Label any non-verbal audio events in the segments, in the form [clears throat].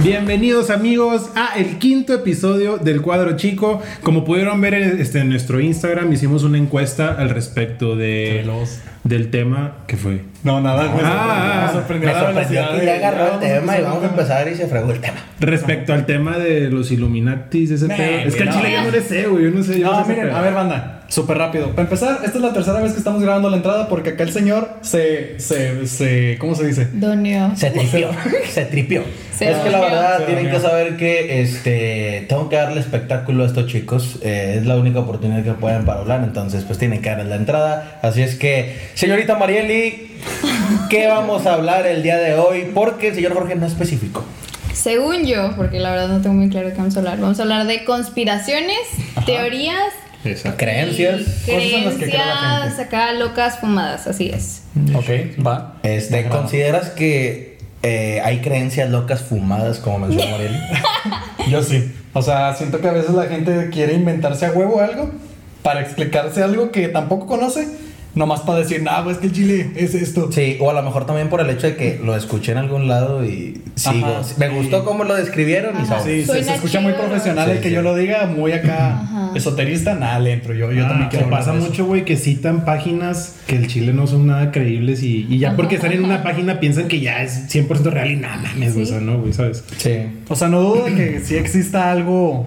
Bienvenidos amigos a el quinto episodio del cuadro chico. Como pudieron ver este, en nuestro Instagram hicimos una encuesta al respecto de, del tema que fue. No, nada, me Ah, sorprendió, Me la sorprendió velocidad que de- ya agarró el tema y vamos a empezar y se fregó el tema. Respecto al tema de los Illuminatis, ese Nah, pedo. Es que al no. chile yo no le sé, güey. Yo no sé. Yo No, no sé ese miren, a ver, banda, súper rápido. Para empezar, esta es la tercera vez que estamos grabando la entrada porque acá el señor se, se, se, ¿cómo se dice? Donio. Se tripió, se tripió. Se es que la verdad Se tienen que saber que este tengo que darle espectáculo a estos chicos. Eh, es la única oportunidad que pueden para hablar, entonces pues tienen que darles la entrada. Así es que, señorita Marieli, ¿qué [laughs] vamos a hablar el día de hoy? Porque el señor Jorge no especificó. Según yo, porque la verdad no tengo muy claro de qué vamos a hablar, vamos a hablar de conspiraciones, teorías, Exacto. Creencias. y que la creencias gente. acá locas fumadas, así es. Ok, va. Este. ¿consideras que eh, hay creencias locas fumadas, como mencionó Marieli? [laughs] Yo sí. O sea, siento que a veces la gente quiere inventarse a huevo algo para explicarse algo que tampoco conoce, nomás para decir, nah, pues que el chile es esto. Sí, o a lo mejor también por el hecho de que lo escuché en algún lado y sigo. Ajá, Me gustó cómo lo describieron y Ajá. sabes. Sí, se, se escucha muy profesional el que sí. yo lo diga, muy acá Ajá. esoterista, nada, le entro. Yo, yo Ah, también quiero pasa mucho, güey, que citan páginas que el chile no son nada creíbles y, y ya Ajá, porque están en una página piensan que ya es 100% real y nada mames, güey, Sí. o sea, no, güey, ¿sabes? Sí. O sea, no dudo de que sí exista algo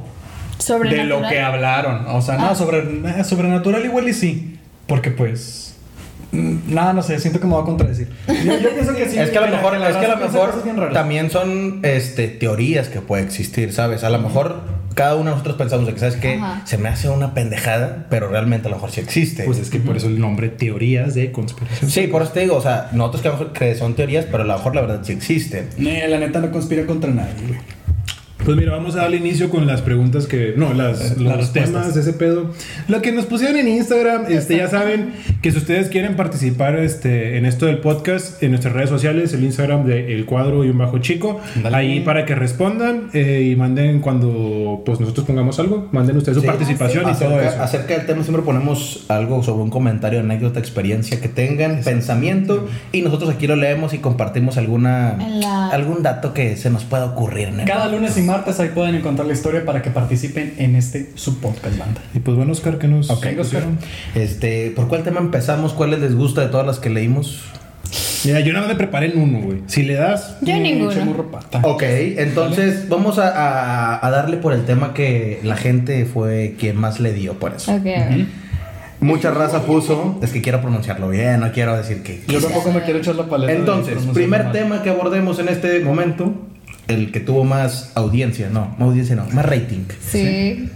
de lo que hablaron. O sea, no, Ah. sobre, eh, sobrenatural igual y sí. Porque pues. mm, Nada, no sé, siento que me va a contradecir. Yo, yo pienso que sí. es que a lo mejor, es que a lo también son este, teorías que puede existir, ¿sabes? A lo mejor cada uno de nosotros pensamos de que, ¿sabes qué? Ajá. Se me hace una pendejada, pero realmente a lo mejor sí existe. Pues es que por eso el nombre teorías de conspiración. sí, por eso te digo, o sea, nosotros mejor que son teorías, pero a lo mejor la verdad sí existen. Nee, la neta no conspira contra nadie, güey. Pues mira, vamos a darle inicio con las preguntas que. No, las, Eh, los las temas ese pedo. Lo que nos pusieron en Instagram, este, ya saben que si ustedes quieren participar este, en esto del podcast, en nuestras redes sociales, el Instagram de El Cuadro y un Bajo Chico, Dale. ahí para que respondan eh, y manden cuando pues nosotros pongamos algo, manden ustedes su Sí. participación y todo Acerca, eso. acerca del tema siempre ponemos algo sobre un comentario, anécdota, experiencia que tengan, pensamiento y nosotros aquí lo leemos y compartimos alguna la- algún dato que se nos pueda ocurrir. ¿no? Cada lunes y martes ahí pueden encontrar la historia para que participen en este subpodcast, banda. Y pues bueno, Oscar, ¿qué nos Ok, pusieron? Este, ¿por cuál tema empezamos? ¿Cuáles les gusta de todas las que leímos? Mira, yo nada más me preparé en uno, güey. Si le das, Yo ninguno. Ok, entonces vamos a, a- a darle por el tema que la gente fue quien más le dio por eso. Ok, a ver. Mucha raza puso, es que quiero pronunciarlo bien, no quiero decir que... Yo tampoco me quiero echar la paleta. Entonces, primer mal. tema que abordemos en este momento, el que tuvo más audiencia, no, más audiencia no, más rating. Sí.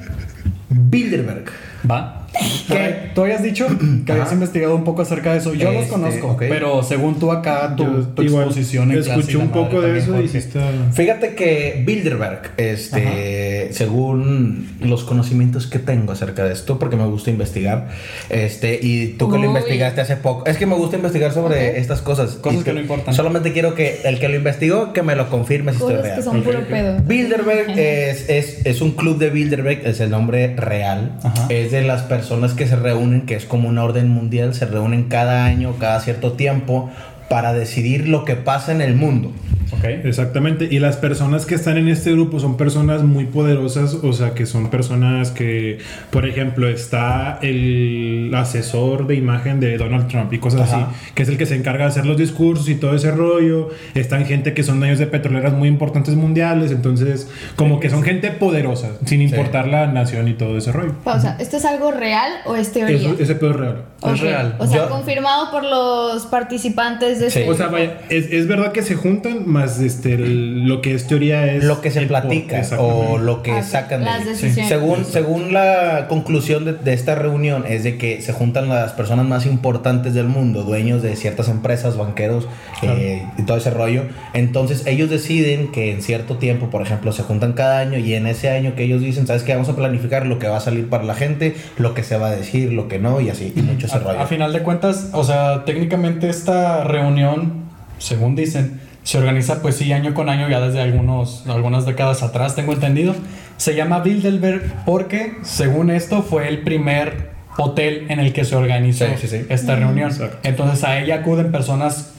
Bilderberg. Va. ¿Qué? Tú habías dicho que habías Ajá. investigado un poco acerca de eso. Yo los Este, conozco, ok. pero según tú acá, tu, yo tu igual exposición en escuché un madre poco de eso y está. Fíjate que Bilderberg, este, según los conocimientos que tengo acerca de esto, porque me gusta investigar, este, y tú que lo Uy. investigaste hace poco, es que me gusta investigar sobre Ok. estas cosas. Cosas que no importan. Solamente quiero que el que lo investigó, que me lo confirme si estoy real. que son puro pedo. Bilderberg es, es, es un club de Bilderberg, es el nombre real. Ajá. Es de las personas que se reúnen, que es como una orden mundial, se reúnen cada año, cada cierto tiempo, para decidir lo que pasa en el mundo. Ok. Exactamente, y las personas que están en este grupo son personas muy poderosas, o sea, que son personas que, por ejemplo, está el asesor de imagen de Donald Trump y cosas Ajá. así, que es el que se encarga de hacer los discursos y todo ese rollo. Están gente que son dueños de petroleras muy importantes mundiales, entonces, como que son gente poderosa, sin importar la nación y todo ese rollo. Pausa. ¿Esto es algo real o es teoría? Eso- ese pedo es real. Es Ok. real. O sea, Yo- confirmado por los participantes de Sí. este. O sea, vaya, es, es verdad que se juntan, más este, el- lo que es teoría es... lo que se platica o lo que Ah, sacan de las ahí. decisiones. Según, según la conclusión de, de esta reunión es de que se juntan las personas más importantes del mundo, dueños de ciertas empresas, banqueros eh, y todo ese rollo. Entonces ellos deciden que en cierto tiempo, por ejemplo, se juntan cada año y en ese año que ellos dicen, ¿sabes qué? Vamos a planificar lo que va a salir para la gente, lo que se va a decir, lo que no y así, y mucho ese rollo. A final de cuentas, o sea, técnicamente esta reunión, según dicen, se organiza pues sí año con año ya desde algunos, algunas décadas atrás, tengo entendido. Se llama Bilderberg porque, según esto, fue el primer hotel en el que se organizó Sí, sí, sí. esta reunión. Exacto. Entonces a ella acuden personas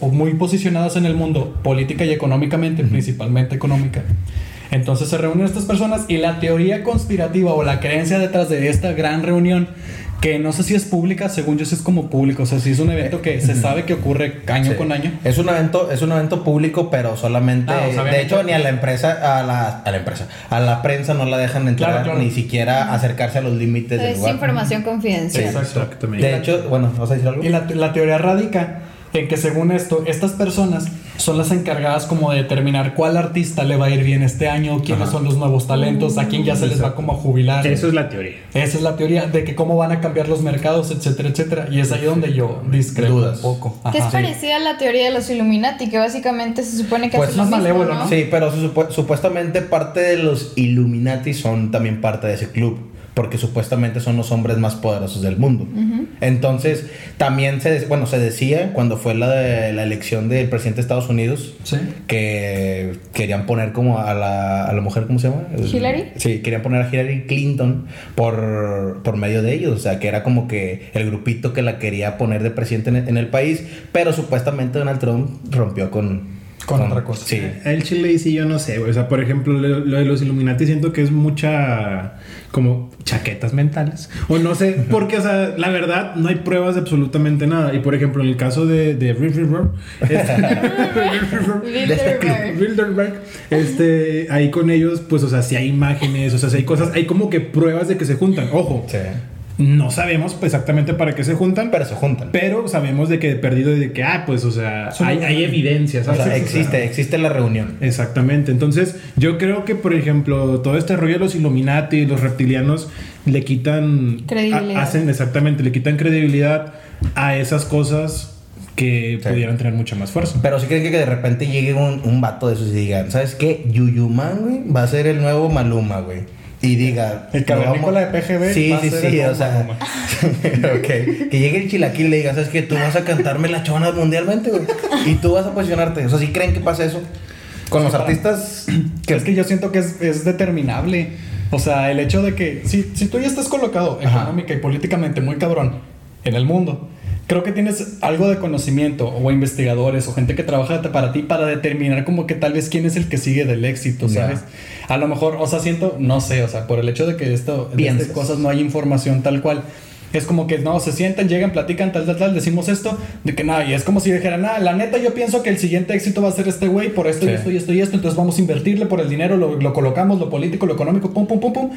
muy posicionadas en el mundo, política y económicamente, principalmente económica. Entonces se reúnen estas personas y la teoría conspirativa o la creencia detrás de esta gran reunión, que no sé si es pública, según yo sí es como público, o sea, si es un evento que se sabe que ocurre año Sí. con año. Es un evento, es un evento público, pero solamente, Ah, o sea, de hecho, ni a la empresa, a la, a la empresa, a la prensa no la dejan entrar, Claro, claro. ni siquiera acercarse a los límites del Es lugar. información confidencial. Exacto. Exactamente. De hecho, bueno, ¿vas a decir algo? Y la, la teoría radica en que según esto, estas personas son las encargadas como de determinar cuál artista le va a ir bien este año, quiénes Ajá. son los nuevos talentos, a quién ya se les va como a jubilar. Eso es la teoría. Esa es la teoría de que cómo van a cambiar los mercados, etcétera, etcétera. Y es ahí donde yo discrepo Dudas. un poco. Que es Ajá. parecida a la teoría de los Illuminati, que básicamente se supone que Pues lo más malévolo, ¿no? Sí, pero su- supu- supuestamente parte de los Illuminati son también parte de ese club. Porque supuestamente son los hombres más poderosos del mundo. Entonces, también se, bueno, se decía cuando fue la, de- la elección del presidente de Estados Unidos Sí. que querían poner como a la, a la mujer, ¿cómo se llama? ¿Hillary? Sí, querían poner a Hillary Clinton por, por medio de ellos. O sea, que era como que el grupito que la quería poner de presidente en el, en el país. Pero supuestamente Donald Trump rompió con... Con otra cosa. Sí. El Chile y sí, yo no sé, güey. O sea, por ejemplo, lo, lo de los Illuminati siento que es mucha como chaquetas mentales. O no sé, porque, o sea, la verdad, no hay pruebas de absolutamente nada. Y por ejemplo, en el caso de, de Riff River, este, [laughs] este. Bilderberg. Este, ahí con ellos, pues, o sea, si hay imágenes, o sea, si hay cosas, hay como que pruebas de que se juntan. Ojo, Sí. No sabemos pues, exactamente para qué se juntan, Pero se juntan. pero sabemos de que perdido de que, ah, pues, o sea, Son- hay, hay evidencias. O sea, existe, existe la reunión. Exactamente. Entonces, yo creo que, por ejemplo, todo este rollo de los Illuminati y los reptilianos le quitan. Credibilidad. a- hacen exactamente, le quitan credibilidad a esas cosas que Sí. pudieran tener mucha más fuerza. Pero sí creen que de repente llegue un, un vato de esos y digan, ¿sabes qué? Yuyuman, güey, va a ser el nuevo Maluma, güey. Y diga... El "No cavernícola vamos-". de PGB Sí, sí, sí, o sea... [laughs] ok. Que llegue el chilaquil y le diga, ¿sabes qué? Tú vas a cantarme la chona mundialmente, güey. Y tú vas a posicionarte. O sea, ¿sí creen que pasa eso? Con los artistas... Que [clears throat] es que yo siento que es, es determinable. O sea, el hecho de que si, si tú ya estás colocado económica y políticamente muy cabrón en el mundo, creo que tienes algo de conocimiento o investigadores o gente que trabaja para ti para determinar como que tal vez quién es el que sigue del éxito. ¿sabes? A lo mejor, o sea, siento, no sé, o sea, por el hecho de que esto, de estas cosas no hay información tal cual. Es como que no, se sientan, llegan, platican, tal, tal, tal, decimos esto, de que nada, y es como si dijeran, nada, la neta yo pienso que el siguiente éxito va a ser este güey por esto y esto y esto y esto, entonces vamos a invertirle por el dinero, lo, lo colocamos, lo político, lo económico, pum, pum, pum, pum.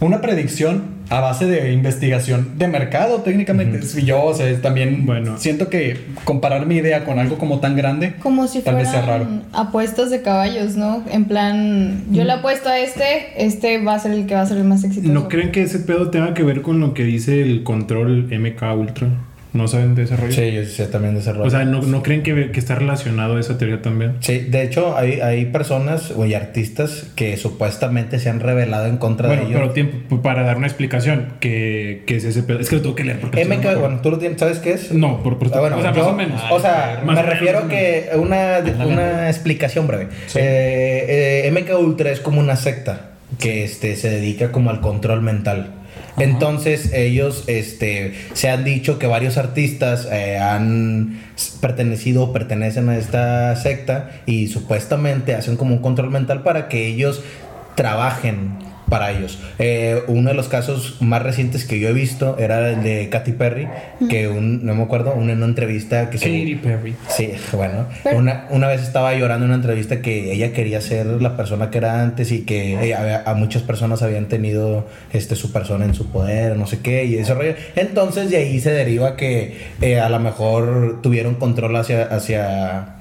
Una predicción a base de investigación de mercado, técnicamente. Y yo, o sea, también Bueno. siento que comparar mi idea con algo como tan grande, Como si Tal vez sea fueran apuestas de caballos, ¿no? En plan, yo le apuesto a este, este va a ser el que va a ser el más exitoso. ¿No creen que ese pedo tenga que ver con lo que dice el control MK Ultra? ¿No saben de ese rollo? Sí, yo sé también de ese rollo. O sea, ¿no, no creen que, que está relacionado a esa teoría también? Sí, de hecho hay, hay personas o hay artistas que supuestamente se han revelado en contra Bueno, de ellos. pero tiempo, pues, para dar una explicación, que, que es ese pedo. Es que lo tengo que leer porque... me MK, bueno, ¿tú lo tienes, sabes qué es? No, por, por Ah, bueno, o sea, yo- más o menos. O sea, me menos, refiero o que una, una explicación breve. Eh, eh, MK Ultra es como una secta que este, se dedica como al control mental. Entonces ellos este, se han dicho que varios artistas eh, han pertenecido o pertenecen a esta secta y supuestamente hacen como un control mental para que ellos trabajen para ellos. Eh, uno de los casos más recientes que yo he visto era el de Katy Perry, que un, no me acuerdo, una, en una entrevista que se... Katy Perry. Sí, bueno. Una, una vez estaba llorando en una entrevista que ella quería ser la persona que era antes y que ella- había- a muchas personas habían tenido este, su persona en su poder, no sé qué, y ese rollo. Entonces de ahí se deriva que eh, a lo mejor tuvieron control hacia, hacia,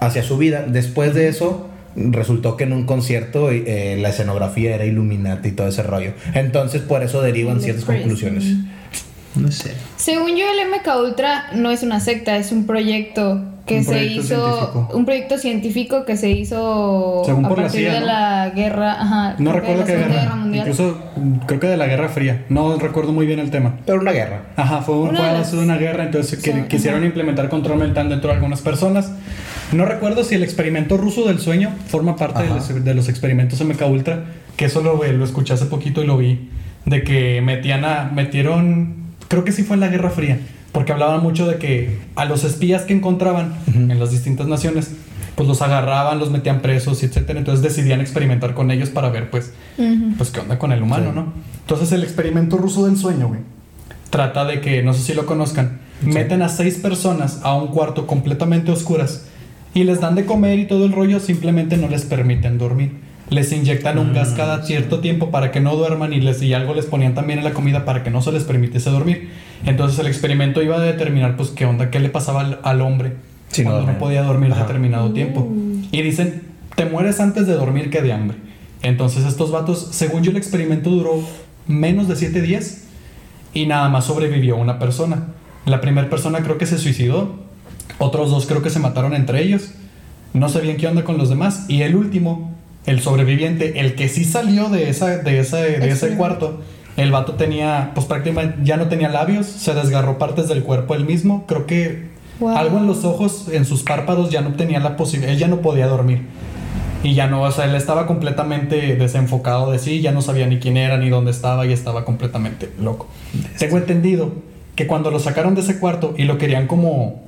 hacia su vida. Después de eso resultó que en un concierto eh, la escenografía era Illuminati y todo ese rollo. Entonces por eso derivan The ciertas Crazy. conclusiones. No sé. Según yo, el MK Ultra no es una secta, es un proyecto que se hizo, científico. un proyecto científico que se hizo Según a por la partir CIA, de ¿no? la guerra, ajá, no recuerdo qué la Segunda guerra, Mundial. incluso creo que de la Guerra Fría, no recuerdo muy bien el tema. Pero una guerra. Ajá, fue, Una fue de a las- base de una guerra, entonces que, Sí, quisieron ajá. implementar control mental dentro de algunas personas. No recuerdo si el experimento ruso del sueño forma parte de los, de los experimentos MK Ultra, que eso lo, lo escuché hace poquito y lo vi de que metían a, metieron, creo que sí fue en la Guerra Fría, porque hablaban mucho de que a los espías que encontraban en las distintas naciones, pues los agarraban, los metían presos, etcétera. Entonces decidían experimentar con ellos para ver, pues, pues qué onda con el humano, ¿no? Entonces el experimento ruso del sueño, güey, trata de que, no sé si lo conozcan, meten a seis personas a un cuarto completamente oscuras y les dan de comer y todo el rollo, simplemente no les permiten dormir. Les inyectan un gas cada mm, cierto tiempo para que no duerman y, les, y algo les ponían también en la comida para que no se les permitiese dormir. Entonces el experimento iba a determinar pues qué onda, qué le pasaba al, hombre cuando no, podía dormir determinado tiempo. Mm. Y dicen, te mueres antes de dormir que de hambre. Entonces estos vatos, según yo el experimento duró menos de siete días y nada más sobrevivió una persona. La primera persona creo que se suicidó, otros dos creo que se mataron entre ellos, no sabían qué onda con los demás y el último el sobreviviente, el que sí salió de, esa, de, ese, de ese cuarto, el vato tenía, pues prácticamente ya no tenía labios, se desgarró partes del cuerpo él mismo, creo que algo en los ojos, en sus párpados ya no tenía la posibilidad, él ya no podía dormir. Y ya no, o sea, él estaba completamente desenfocado de sí, ya no sabía ni quién era ni dónde estaba y estaba completamente loco. Tengo entendido que cuando lo sacaron de ese cuarto y lo querían como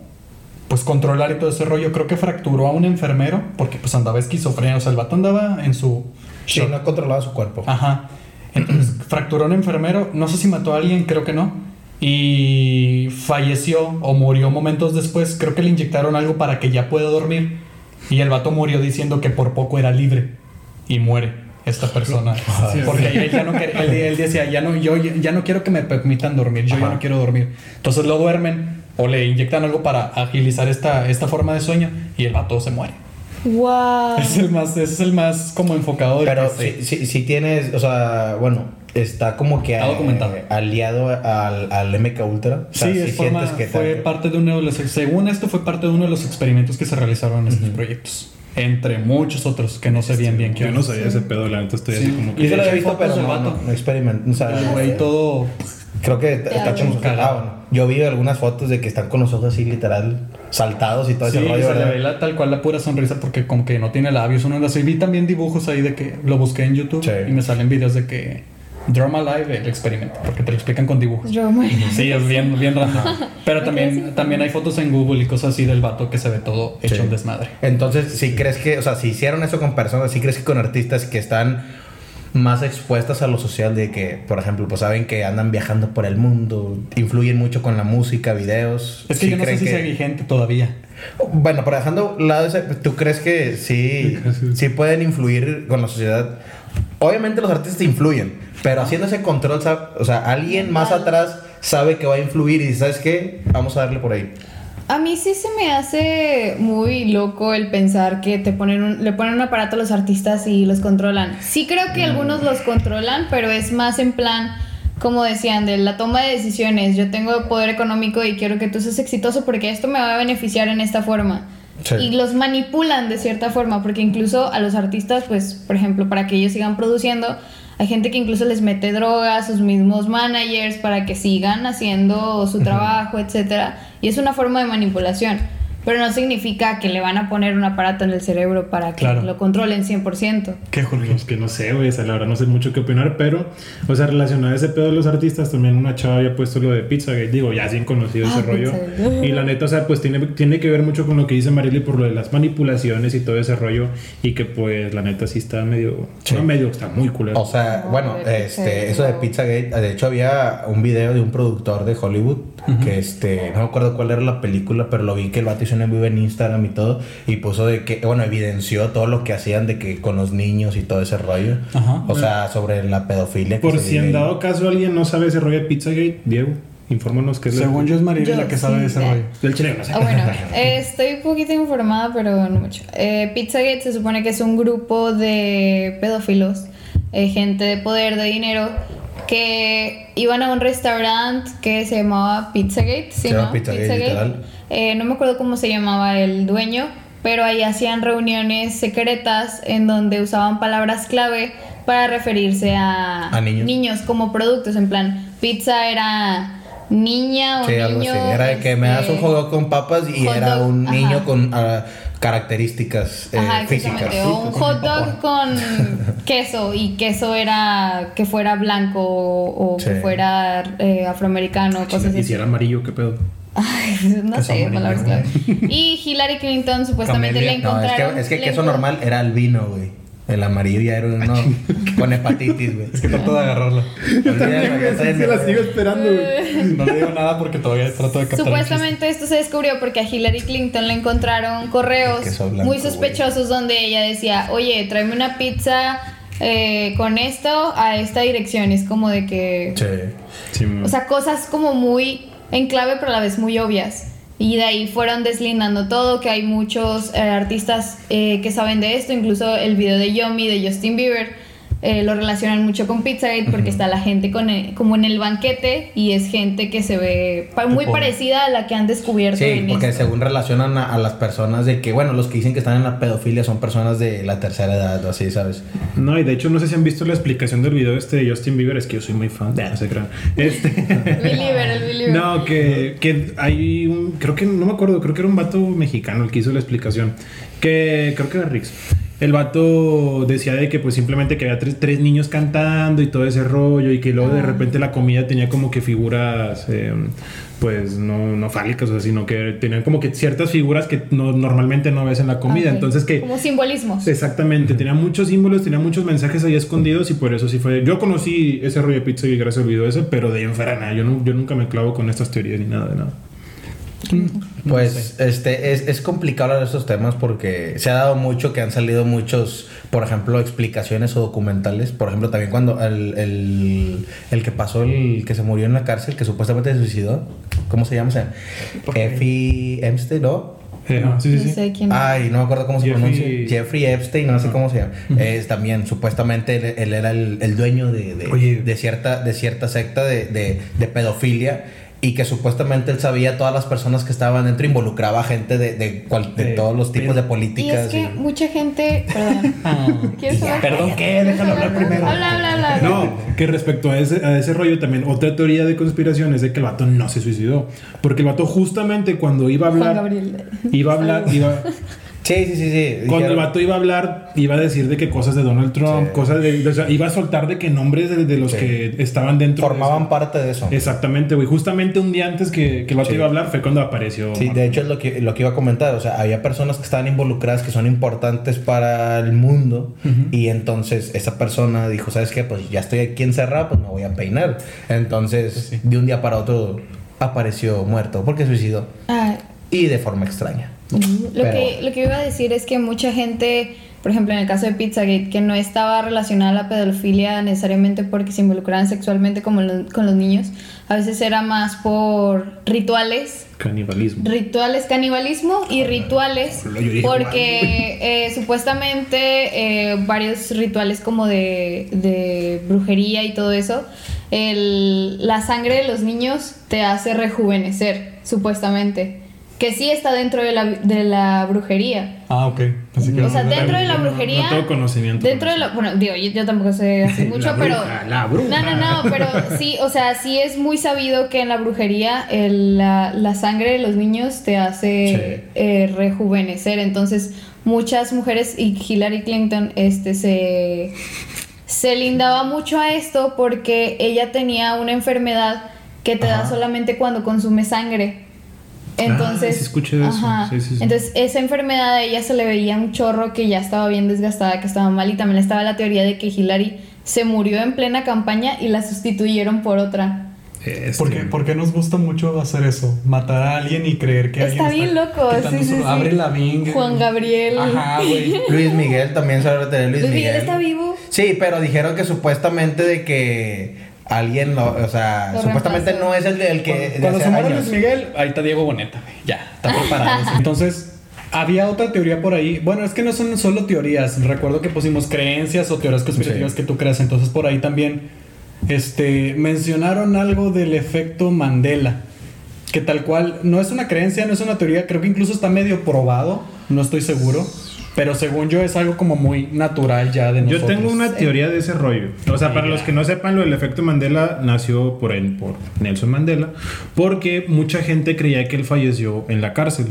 pues controlar y todo ese rollo. Creo que fracturó a un enfermero porque pues andaba esquizofrenia. O sea, el vato andaba en su... Sí, no controlaba su cuerpo. Ajá. Entonces [clears throat] fracturó a un enfermero. No sé si mató a alguien, creo que no. Y falleció o murió momentos después. Creo que le inyectaron algo para que ya pueda dormir. Y el vato murió diciendo que por poco era libre. Y muere esta persona. [laughs] porque él, ya no él, decía, ya no, yo ya no quiero que me permitan dormir. Yo ya no quiero dormir. Entonces lo duermen o le inyectan algo para agilizar esta, esta forma de sueño y el vato se muere. Wow. Es el más, ese es el más como enfocado. Pero si, si, tienes, o sea, bueno, está como que aliado al, al, MK Ultra. sí, es que fue parte de uno de los, según esto fue parte de uno de los experimentos que se realizaron en estos proyectos. Entre muchos otros que no se bien bien. Yo no sabía ese pedo, la neta estoy así como que... Yo se lo había visto, pero no, no, no O sea, el güey todo Creo que está como cagado, ¿no? Yo vi algunas fotos de que están con los ojos así literal saltados y todo ese rollo. Se le ve la, tal cual la pura sonrisa porque como que no tiene labios. Uno así. Vi también dibujos ahí de que lo busqué en YouTube y me salen videos de que Drama Live el experimento, porque te lo explican con dibujos. Sí, es bien, bien raro. [laughs] Pero también, también hay fotos en Google y cosas así del vato que se ve todo hecho un desmadre. Entonces, si crees que, o sea, si hicieron eso con personas, si crees que con artistas que están más expuestas a lo social de que, por ejemplo, pues saben que andan viajando por el mundo, influyen mucho con la música, videos. Es que yo no sé si sea vigente todavía. Bueno, pero dejando lado ese, ¿tú crees que sí, sí pueden influir con la sociedad? Obviamente los artistas influyen, pero haciendo ese control, o sea, alguien más atrás sabe que va a influir y ¿sabes qué? Vamos a darle por ahí. A mí sí se me hace muy loco el pensar que te ponen le ponen un aparato a los artistas y los controlan. Sí creo que algunos los controlan, pero es más en plan, como decían, de la toma de decisiones. Yo tengo poder económico y quiero que tú seas exitoso porque esto me va a beneficiar en esta forma. Y los manipulan de cierta forma, porque incluso a los artistas, pues, por ejemplo, para que ellos sigan produciendo, hay gente que incluso les mete drogas, sus mismos managers, para que sigan haciendo su trabajo, etcétera. Y es una forma de manipulación. Pero no significa que le van a poner un aparato en el cerebro para que lo controlen 100%. ¿Qué, Jorge? que no sé, güey. O sea, la verdad no sé mucho qué opinar, pero, o sea, relacionado a ese pedo de los artistas, también una chava había puesto lo de Pizzagate. Digo, ya sin conocido ese ah, rollo. Y la neta, o sea, pues tiene, tiene que ver mucho con lo que dice Marily por lo de las manipulaciones y todo ese rollo. Y que, pues, la neta sí está medio. No medio, está muy culero. O sea, bueno, este, eso de Pizzagate, de hecho, había un video de un productor de Hollywood que, este, no me acuerdo cuál era la película, pero lo vi que el vato en vivo en Instagram y todo, y puso de que, bueno, evidenció todo lo que hacían de que con los niños y todo ese rollo. o sea, sobre la pedofilia. Por si en dado caso alguien no sabe ese rollo de Pizzagate, Diego. Infórmanos qué es Según yo es María la que sabe de ese rollo. Del chileno, ah, bueno, [laughs] estoy un poquito informada, pero no mucho. Eh, Pizzagate se supone que es un grupo de pedófilos, eh, gente de poder, de dinero, que iban a un restaurante que se llamaba Pizzagate. ¿sí, se llama Pizzagate, eh, no me acuerdo cómo se llamaba el dueño, pero ahí hacían reuniones secretas en donde usaban palabras clave para referirse a, niños. como productos. En plan, pizza era niña o Sí, algo niño. así. Era de que me das un este, hot dog con papas y era un niño ajá. con ah, características eh, Ajá, físicas. exactamente. O un hot dog con [laughs] queso y queso era que fuera blanco o, o que fuera eh, afroamericano, cosas Y si así. era amarillo, ¿qué pedo? Ay, [laughs] no Queso sé, palabras clave. Y Hillary Clinton supuestamente le No, es encontraron. que, es que le queso normal era albino, güey. El amarillo ya era uno con hepatitis, güey. Es que trato de agarrarla. Se la sigo esperando, güey. [laughs] No le digo nada porque todavía trato de captar Supuestamente esto se descubrió porque a Hillary Clinton le encontraron correos blanco, muy sospechosos donde ella decía, oye, tráeme una pizza eh, con esto a esta dirección. Y es como de que... Sí. Sí, mo- O sea, cosas como muy en clave, pero a la vez muy obvias. Y de ahí fueron deslindando todo, que hay muchos eh, artistas eh, que saben de esto, incluso el video de Yomi de Justin Bieber eh, lo relacionan mucho con Pizzagate porque está la gente con el- como en el banquete y es gente que se ve pa- muy parecida a la que han descubierto Sí, en porque esto. según relacionan a, a las personas de que, bueno, los que dicen que están en la pedofilia son personas de la tercera edad o así, ¿sabes? No, y de hecho no sé si han visto la explicación del video este de Justin Bieber, es que yo soy muy fan, no se crean. Este... Believer, el believer. No, que, que hay un. Creo que no me acuerdo, creo que era un vato mexicano el que hizo la explicación. Que creo que era Rix. El vato decía de que pues simplemente que había tres, tres niños cantando y todo ese rollo y que luego de Ah. repente la comida tenía como que figuras eh, pues no, no fálicas, o sea, sino que tenían como que ciertas figuras que no, normalmente no ves en la comida. Entonces que Como simbolismos. Exactamente, tenía muchos símbolos, tenía muchos mensajes ahí escondidos y por eso sí fue. Yo conocí ese rollo de pizza y gracias al video ese, pero de ahí en fuera nada. Yo, no- yo nunca me clavo con estas teorías ni nada de nada. Pues este es, es complicado hablar de estos temas porque se ha dado mucho que han salido muchos, por ejemplo, explicaciones o documentales. Por ejemplo, también cuando el, el, el que pasó, el que se murió en la cárcel, que supuestamente se suicidó. ¿Cómo se llama? O sea, Effie Epstein, ¿no? Eh, no, sí, sí, no sé quién. Ay, no me acuerdo cómo se Jeffrey- pronuncia. Jeffrey Epstein, no sé cómo se llama. Es también, supuestamente, él, él era el, el dueño de, de, de cierta, de cierta secta de, de, de pedofilia. Y que supuestamente él sabía todas las personas que estaban dentro, involucraba a gente de, de, cual- de De todos los tipos de y es políticas. que y- mucha gente. Perdón. [laughs] Perdón, ¿qué? Déjalo hablar primero. Habla, habla, habla. habla. No, que respecto a ese, a ese rollo también, otra teoría de conspiración es de que el vato no se suicidó. Porque el vato justamente cuando iba a Juan hablar... Gabriel. Iba a hablar, iba... Sí, sí, sí, sí. Cuando el vato iba a hablar, iba a decir de que cosas de Donald Trump, Sí. cosas de... O sea, iba a soltar de que nombres de, de los Sí. que estaban dentro. de formaban parte de eso. Exactamente, güey. Justamente un día antes que, que el vato Sí. iba a hablar fue cuando apareció. Sí, de hecho es lo que, lo que iba a comentar. O sea, había personas que estaban involucradas que son importantes para el mundo. Y entonces esa persona dijo, ¿sabes qué? Pues ya estoy aquí encerrado, pues me voy a peinar. Entonces, de un día para otro apareció muerto porque suicidó. Ah, Y de forma extraña. Lo, Pero- que, lo que iba a decir es que mucha gente, por ejemplo en el caso de Pizzagate, que no estaba relacionada a la pedofilia necesariamente porque se involucraban sexualmente como lo- con los niños, a veces era más por rituales, Canibalismo. rituales canibalismo y rituales porque [laughs] eh, supuestamente eh, varios rituales como de, de brujería y todo eso, el- la sangre de los niños te hace rejuvenecer, supuestamente. Que sí está dentro de la, de la brujería. Ah, ok. Así que O sea, no, dentro no, de la no, no brujería. tengo conocimiento Dentro de la. Bueno, digo, yo, yo tampoco sé La mucho, pero. la bruja. No, no, no, pero sí, o sea, sí es muy sabido que en la brujería el- la, la sangre de los niños te hace Sí. eh, rejuvenecer. Entonces, muchas mujeres y Hillary Clinton este, se, se lindaba mucho a esto porque ella tenía una enfermedad que te da solamente cuando consume sangre. Entonces, Ah, sí escuché de eso. ajá. Sí, sí, sí. entonces esa enfermedad a ella se le veía un chorro que ya estaba bien desgastada, que estaba mal y también estaba la teoría de que Hillary se murió en plena campaña y la sustituyeron por otra. Este, ¿Por qué, por qué nos gusta mucho hacer eso? Matar a alguien y creer que Está alguien bien loco, sí, su- sí, sí. Abre la vinga. Juan Gabriel. Ajá, güey. [laughs] Luis Miguel también sabe tener Luis, Luis Miguel. Miguel está vivo. Sí, pero dijeron que supuestamente de que alguien, lo- o sea, Lo supuestamente no es el, el que de Cuando se muere. Luis Miguel, ahí está Diego Boneta, güey. Ya, está preparado. [laughs] Entonces, había otra teoría por ahí. Bueno, es que no son solo teorías. Recuerdo que pusimos creencias o teorías conspirativas Sí. que tú creas. Entonces, por ahí también este, mencionaron algo del efecto Mandela. Que tal cual no es una creencia, no es una teoría. Creo que incluso está medio probado. No estoy seguro. Pero según yo es algo como muy natural ya de Yo nosotros. tengo una teoría de ese rollo. O sea, para los que no sepan, lo del efecto Mandela nació por, él, por Nelson Mandela, porque mucha gente creía que él falleció en la cárcel.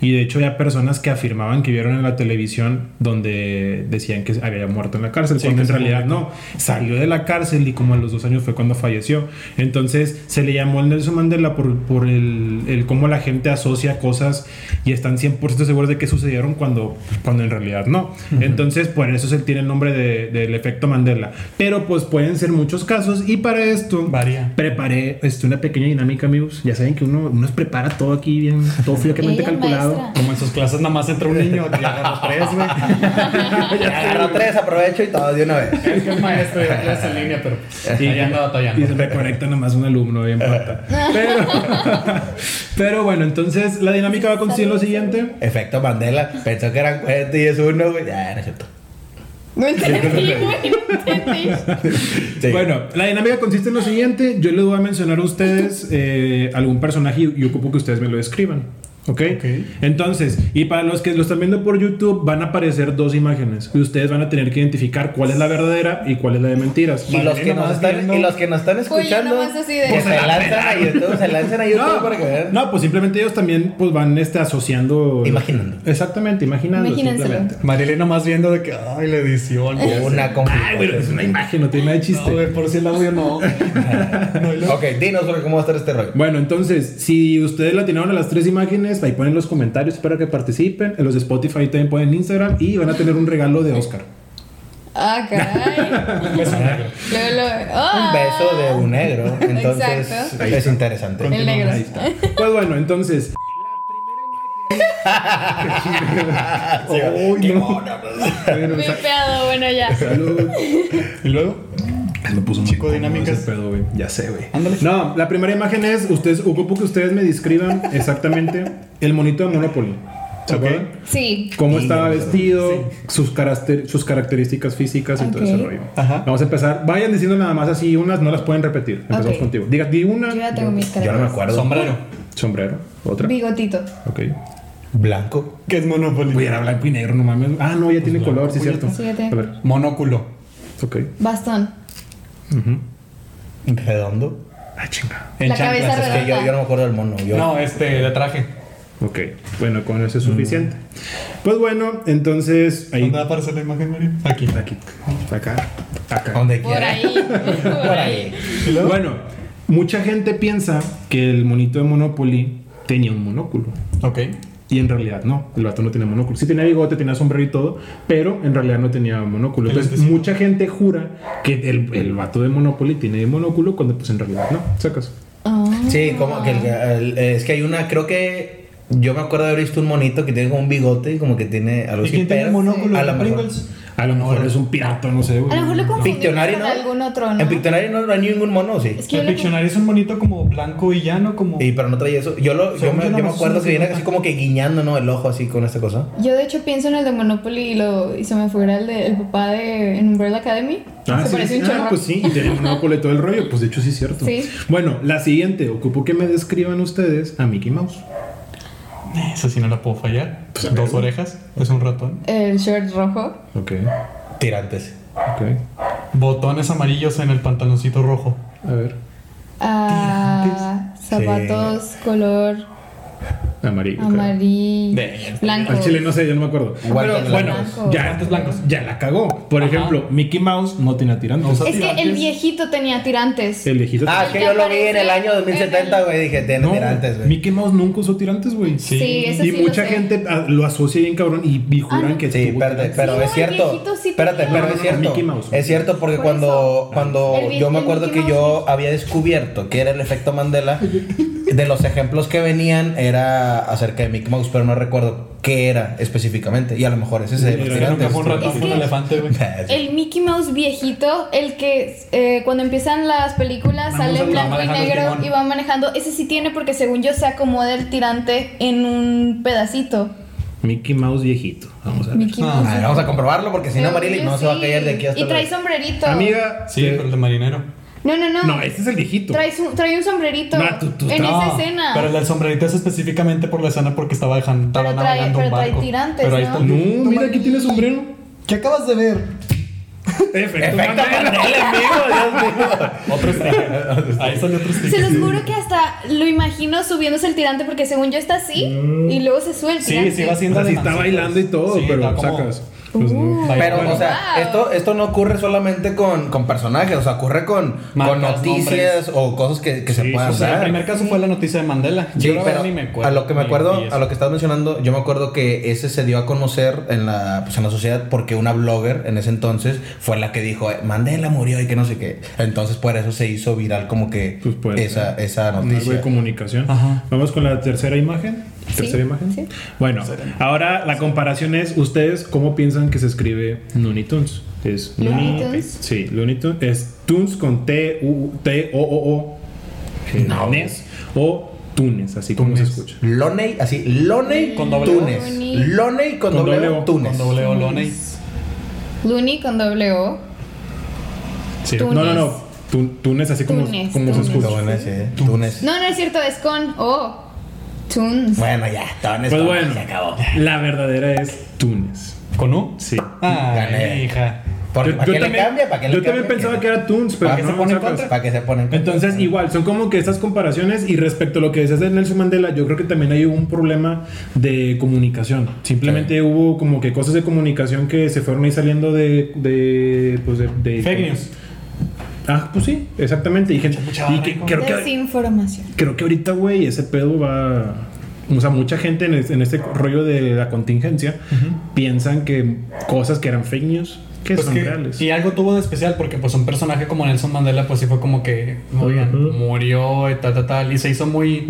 Y de hecho, había personas que afirmaban que vieron en la televisión donde decían que había muerto en la cárcel, Sí, cuando que en realidad no. Salió de la cárcel y como a los dos años fue cuando falleció. Entonces, se le llamó el Nelson Mandela por, por el, el cómo la gente asocia cosas y están 100% seguros de que sucedieron cuando, cuando en realidad no. Entonces, por eso se tiene el nombre de- del efecto Mandela. Pero pues pueden ser muchos casos y para esto Varía. preparé este, una pequeña dinámica, amigos. Ya saben que uno, uno prepara todo aquí bien, todo [laughs] fríamente calculado. maestra. Como en sus clases nada más entra un niño y agarra [laughs] tres, güey. [laughs] Agarro tres, aprovecho y todo de una vez. Es que es maestro y da clases en línea, pero Y, ahí anda y se batallando. reconecta nomás un alumno, bien pata. Pero, pero bueno, entonces la dinámica va a consistir en lo siguiente. Efecto Mandela. Pensó que eran 40 y es uno, güey. Ya, no es cierto. No entendí, güey. No entendí. Sí. Bueno, la dinámica consiste en lo siguiente. Yo les voy a mencionar a ustedes eh, algún personaje y, y ocupo que ustedes me lo describan. ¿Ok? Ok. Entonces, y para los que lo están viendo por YouTube, van a aparecer dos imágenes. Y ustedes van a tener que identificar cuál es la verdadera y cuál es la de mentiras. Y los, que nos están, viendo- y los que nos están escuchando, pues se lanzan a YouTube, se lanzan a YouTube No, para que vean. no, pues simplemente ellos también pues van este, asociando. Imaginando. Exactamente, imaginando. Imagínenselo. Marilyn nomás viendo de que, ay, la edición. Una Ay, güey, complicación. es una imagen, no tiene nada de chiste. No, güey, por si el audio no. no [laughs] luego- Ok, dinos sobre cómo va a estar este rollo. Bueno, entonces, si ustedes la atinaron a las tres imágenes, ahí ponen los comentarios para que participen. En los de Spotify también ponen Instagram y van a tener un regalo de Oscar. Ah, caray. [laughs] Beso negro. Un ¡Ah! beso de un negro. Entonces, Exacto. es interesante. El negro. Ahí está. Pues bueno, entonces. [laughs] Uy, no. Bueno, sa- Pipeado, bueno, ya. salud. Y luego, Me puso Chico dinámicas. ese pedo, güey. Ya sé, güey. Ándale. No, la primera imagen es, ustedes, ocupo que ustedes me describan [laughs] exactamente el monito de Monopoly. ¿Se acuerdan? Sí. Cómo Sí, estaba sí. vestido, sus, caraster- sus características físicas y todo ese rollo. Ajá. Vamos a empezar. Vayan diciendo nada más así, unas no las pueden repetir. Empezamos Ok. contigo. Diga, di una. Yo ya tengo mis Yo no me acuerdo. sombrero. Sombrero. Otra. Bigotito. Ok. Blanco. ¿Qué es Monopoly? Uy, era blanco y negro, no mames. Ah, no, ya tiene blanco, color, sí, es cierto. Sí, ya tiene. A ver. Monóculo. Ok. Bastón. Ujú. Redondo. Ah, chinga. En La cabeza chanclas. Es que yo, yo no me acuerdo del mono. Yo, No, este, de traje. Ok. Bueno, con eso es suficiente. Pues bueno, entonces ahí. ¿Dónde va a aparecer la imagen, Mario? Aquí. Aquí. Acá. Acá. Donde Por quiera. [laughs] ahí. Por ahí. ¿Y luego? Bueno, mucha gente piensa que el monito de Monopoly tenía un monóculo. Ok. Y en realidad no, el vato no tenía monóculo. Sí tenía bigote, tenía sombrero y todo, pero en realidad no tenía monóculo. Entonces, mucha gente jura que el, el vato de Monopoly tiene monóculo cuando pues en realidad no. ¿Sacas? Ah. Sí, como que el- el- es que hay una, creo que yo me acuerdo de haber visto un monito que tiene como un bigote y como que tiene algo ¿Y quién tiene monóculo? A lo mejor. A lo mejor es un pirata, no sé. güey. A lo mejor lo confundimos con ¿no? algún otro, ¿no? En Pictionary no, no hay ningún mono, sí. Es que El lo Pictionary es un bonito como blanco y llano, como. Y pero no trae eso. Yo, lo, yo, me, yo me acuerdo que viene así como que guiñando, ¿no? El ojo así con esta cosa. Yo de hecho pienso en el de Monopoly y, lo, y se me fuera el de el papá de en Umbrella Academy. Ah, se sí, parece sí. un Ah, chorro. pues sí, y tenía monóculo y todo el rollo. Pues de hecho sí es cierto. Sí. Bueno, la siguiente, ocupo que me describan ustedes a Mickey Mouse. Esa sí no la puedo fallar. Pues, Dos orejas. Es un ratón. El short rojo. Ok, Tirantes. ok. Botones amarillos en el pantaloncito rojo. A ver, Ah, zapatos color amarillo. amarillo. De- Blanco. Al chile no sé, yo no me acuerdo. Pero bueno, blancos. ya, blancos. ya la cagó. Por Ajá. ejemplo, Mickey Mouse no tiene tirantes. Es que el viejito tenía tirantes. El viejito. Ah, es que yo lo vi en el año 2070, güey. Dije, tiene no, tirantes, güey. Mickey Mouse nunca usó tirantes, güey. Sí. Sí, eso Y sí mucha gente ah, lo asocia bien cabrón y, y juran Ah, que Sí, tirantes. pero Sí, no, es el cierto. viejito sí espérate, tenía. pero No, es cierto. Mickey Mouse. Es cierto porque Por cuando, eso. cuando yo me acuerdo que yo había descubierto que era el efecto Mandela, [laughs] de los ejemplos que venían era acerca de Mickey Mouse, pero no recuerdo qué era específicamente. Y a lo mejor ese es el Era- Creo que fue un Es ratón, fue un que- elefante, güey. [laughs] El Mickey Mouse viejito, el que eh, cuando empiezan las películas Vamos sale en blanco y negro y va manejando. Ese sí tiene porque según yo se acomoda el tirante en un pedacito. Mickey Mouse viejito. Vamos a ver. Mickey Ah, Mouse. A ver, vamos a comprobarlo porque si no, Según Marily yo no se va a callar de aquí hasta Y trae luego. sombrerito. Amiga, Sí, pero el de marinero. No, no, no. No, este es el viejito. Trae, su- trae un sombrerito No, tú- tú- en No, esa escena. Pero el sombrerito es específicamente por la escena porque estaba dejando, estaba Pero trae- navegando un pero trae barco. tirantes, Pero ahí ¿no? está el No, mira, aquí tiene sombrero. ¿Qué acabas de ver? Efecto Efecto Mandela. Mandela, amigo, Dios mío. Otro. Ahí salió otro sticker. Se los juro que hasta lo imagino subiéndose el tirante porque según yo está así y luego se sube el Sí, tirante. sí, va O haciendo sea, sí está bailando y todo, Sí, pero está como- Pues no. Uh. Pero, Bueno. o sea, Wow. esto, esto no ocurre solamente con, con personajes, o sea, ocurre con, Marcas, con noticias o cosas que, que se puedan O sea, el primer caso fue la noticia de Mandela. Sí, Yo pero ni me acuerdo. a lo que me acuerdo, a lo que estás mencionando, yo me acuerdo que ese se dio a conocer en la, pues, en la sociedad porque una blogger en ese entonces fue la que dijo, "Eh, Mandela murió y que no sé qué. Entonces por eso se hizo viral como que Pues puede esa, ser. esa Un algo de noticia. comunicación. Ajá. Vamos con la tercera imagen. Sí, ¿Tercera imagen? sí. Bueno, ahora la comparación es: ¿Ustedes cómo piensan que se escribe Looney Tunes? Es Looney Tunes. Sí, Looney Tunes. Es Tunes con T, U, T, O, O, eh, No. Nes, o Tunes, así como se Tunes. escucha. Loney, así, Loney Con doble. Looney. Loney con, Con doble O. Túnez. Con doble O, Loney. Looney con doble O. Sí. Tunes. No, no, no. Tu- Tunes, así como, Tunes, como se Tunes. escucha. Túnez, sí, Túnez. No, no es cierto, es con O. Tunes. Bueno, ya, Túnez, Pues no, bueno, se acabó. la verdadera es Tunes. ¿Con U? Sí. Ah, Gané. hija. Porque, ¿Para qué le cambia? ¿Para qué le yo también pensaba que era Tunes, pero ¿Para no, qué se pone en sacas. contra? ¿Para qué se ponen Entonces, igual, son como que estas comparaciones y respecto a lo que decías de Nelson Mandela, yo creo que también hay un problema de comunicación. Simplemente hubo como que cosas de comunicación que se fueron ahí saliendo de... de, pues de, de- Fake news. Ah, pues sí, exactamente. Y, gente, Mucha y que, creo, que, Desinformación. creo que ahorita, güey, ese pedo va... O sea, mucha gente en, es- en este rollo de la contingencia piensan que cosas que eran fake news, que Pues son que- reales. y algo tuvo de especial porque pues un personaje como Nelson Mandela pues sí fue como que oigan, Ujú. murió y tal, tal, tal y se hizo muy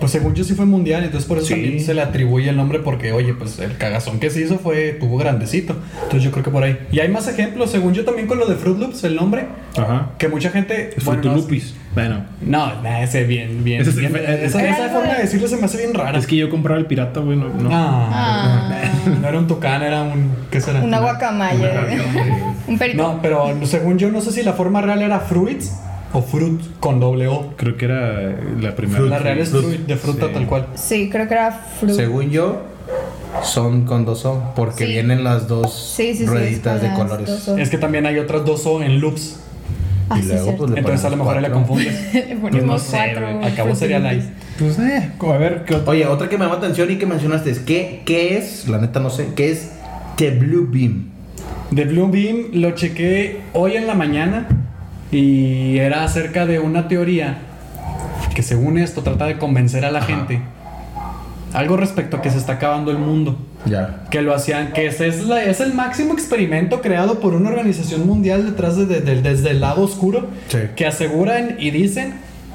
pues según yo sí fue mundial entonces por eso Sí. también se le atribuye el nombre porque oye pues el cagazón que se hizo fue tuvo grandecito entonces yo creo que por ahí y hay más ejemplos según yo también con lo de Fruit Loops el nombre Ajá. que mucha gente bueno, Fruity no- Lupis. Bueno, no, nah, ese bien bien, Ese es- bien- es- esa, esa forma de- de decirlo se me hace bien rara es que yo compraba el pirata, güey. No, no. Ah, Ah. no era un tucán era un ¿qué será? Una guacamaya. [laughs] un perito. No, pero según yo no sé si la forma real era fruits o fruit con doble O. Creo que era la primera. La real es fruit, de fruta Sí. tal cual. Sí, creo que era fruit. Según yo, son con dos O, porque Sí. vienen las dos Sí, sí, sí, rueditas de colores. Es que también hay otras dos O en loops. Ah, y luego, pues, le Entonces a lo mejor le cuatro. confundes. [laughs] Le ponemos no sé. Acabó sería light. Pues, eh, a ver, ¿qué? Oye, otra que me llama atención y que mencionaste es ¿qué, qué es? La neta no sé, ¿qué es The Blue Beam? De Blue Beam lo chequé hoy en la mañana y era acerca de una teoría que según esto trata de convencer a la gente algo respecto a que se está acabando el mundo. Ya. Que lo hacían, que ese es, la- es el máximo experimento creado por una organización mundial detrás de, de- de- desde el lado oscuro, Sí. que aseguran y dicen